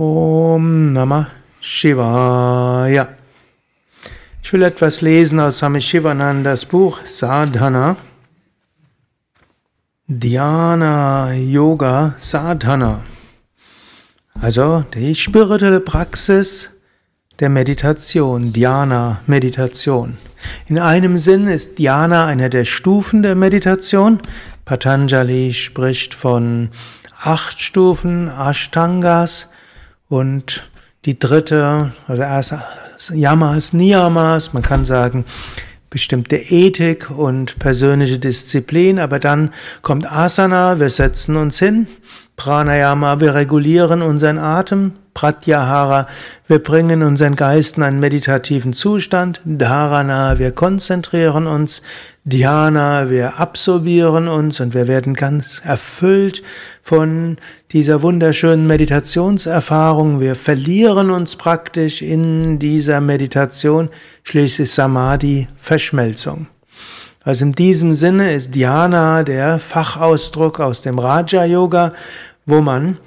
Om Namah Shivaya. Ich will etwas lesen aus Swami Shivanandas Buch Sadhana. Dhyana Yoga Sadhana. Also die spirituelle Praxis der Meditation, Dhyana, Meditation. In einem Sinn ist Dhyana eine der Stufen der Meditation. Patanjali spricht von acht Stufen Ashtangas und die dritte, also erst Yamas, Niyamas, man kann sagen, bestimmte Ethik und persönliche Disziplin, aber dann kommt Asana, wir setzen uns hin, Pranayama, wir regulieren unseren Atem, Pratyahara, wir bringen unseren Geist in einen meditativen Zustand, Dharana, wir konzentrieren uns, Dhyana, wir absorbieren uns und wir werden ganz erfüllt von dieser wunderschönen Meditationserfahrung. Wir verlieren uns praktisch in dieser Meditation, schließlich Samadhi, Verschmelzung. Also in diesem Sinne ist Dhyana der Fachausdruck aus dem Raja Yoga, wo man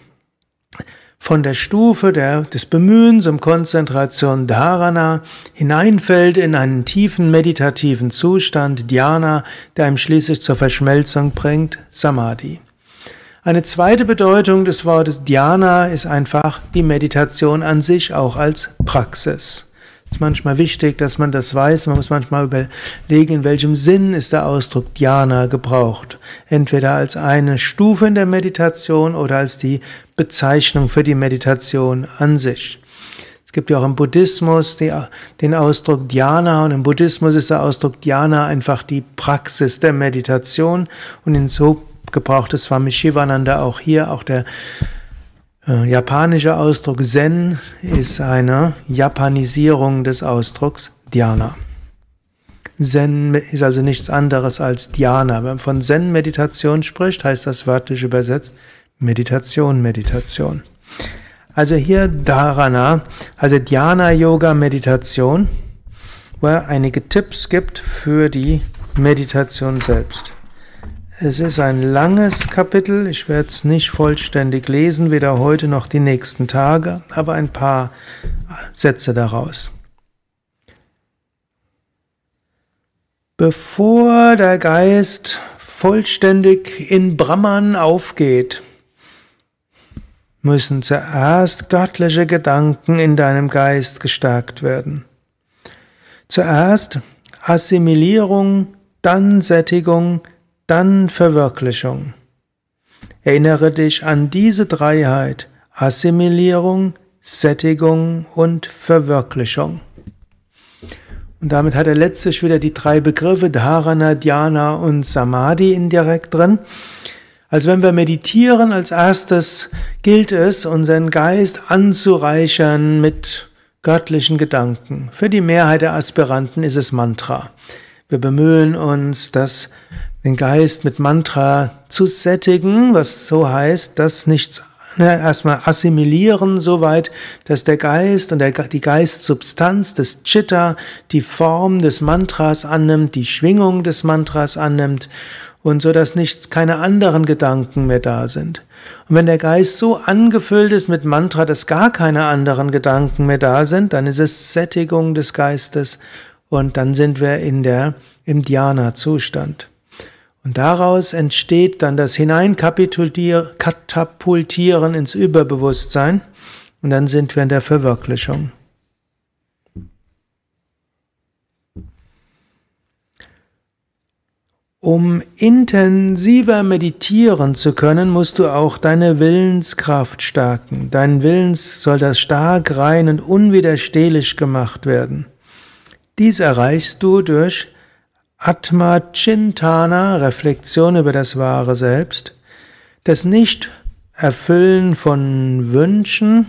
von der Stufe der, des Bemühens um Konzentration Dharana hineinfällt in einen tiefen meditativen Zustand Dhyana, der ihm schließlich zur Verschmelzung bringt, Samadhi. Eine zweite Bedeutung des Wortes Dhyana ist einfach die Meditation an sich auch als Praxis ist manchmal wichtig, dass man das weiß. Man muss manchmal überlegen, in welchem Sinn ist der Ausdruck Dhyana gebraucht. Entweder als eine Stufe in der Meditation oder als die Bezeichnung für die Meditation an sich. Es gibt ja auch im Buddhismus den Ausdruck Dhyana und im Buddhismus ist der Ausdruck Dhyana einfach die Praxis der Meditation und in so gebraucht es Swami Shivananda auch hier, auch der äh, japanischer Ausdruck Zen ist eine Japanisierung des Ausdrucks Dhyana. Zen ist also nichts anderes als Dhyana. Wenn man von Zen-Meditation spricht, heißt das wörtlich übersetzt Meditation, Meditation. Also hier Dharana, also Dhyana-Yoga-Meditation, wo er einige Tipps gibt für die Meditation selbst. Es ist ein langes Kapitel, ich werde es nicht vollständig lesen, weder heute noch die nächsten Tage, aber ein paar Sätze daraus. Bevor der Geist vollständig in Brahman aufgeht, müssen zuerst göttliche Gedanken in deinem Geist gestärkt werden. Zuerst Assimilierung, dann Sättigung, dann Verwirklichung. Erinnere dich an diese Dreiheit Assimilierung, Sättigung und Verwirklichung. Und damit hat er letztlich wieder die drei Begriffe Dharana, Dhyana und Samadhi indirekt drin. Also wenn wir meditieren, als erstes gilt es, unseren Geist anzureichern mit göttlichen Gedanken. Für die Mehrheit der Aspiranten ist es Mantra. Wir bemühen uns, das den Geist mit Mantra zu sättigen, was so heißt, dass nichts ne, erstmal assimilieren, soweit, dass der Geist und der, die Geistsubstanz des Chitta die Form des Mantras annimmt, die Schwingung des Mantras annimmt und so, dass nicht keine anderen Gedanken mehr da sind. Und wenn der Geist so angefüllt ist mit Mantra, dass gar keine anderen Gedanken mehr da sind, dann ist es Sättigung des Geistes und dann sind wir in der, im Dhyana-Zustand. Und daraus entsteht dann das Hineinkatapultieren ins Überbewusstsein und dann sind wir in der Verwirklichung. Um intensiver meditieren zu können, musst du auch deine Willenskraft stärken. Dein Willens soll das stark, rein und unwiderstehlich gemacht werden. Dies erreichst du durch Atma Chintana, Reflexion über das wahre Selbst, das Nicht-Erfüllen von Wünschen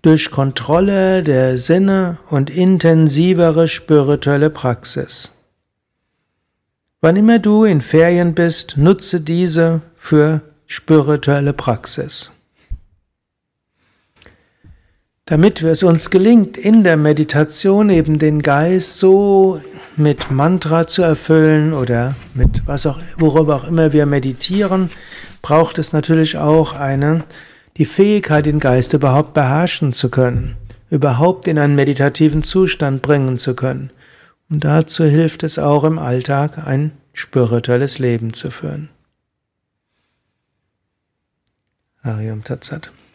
durch Kontrolle der Sinne und intensivere spirituelle Praxis. Wann immer du in Ferien bist, nutze diese für spirituelle Praxis. Damit es uns gelingt, in der Meditation eben den Geist so mit Mantra zu erfüllen oder mit was auch, worüber auch immer wir meditieren, braucht es natürlich auch eine, die Fähigkeit, den Geist überhaupt beherrschen zu können, überhaupt in einen meditativen Zustand bringen zu können. Und dazu hilft es auch im Alltag, ein spirituelles Leben zu führen. Ariam Tatsat.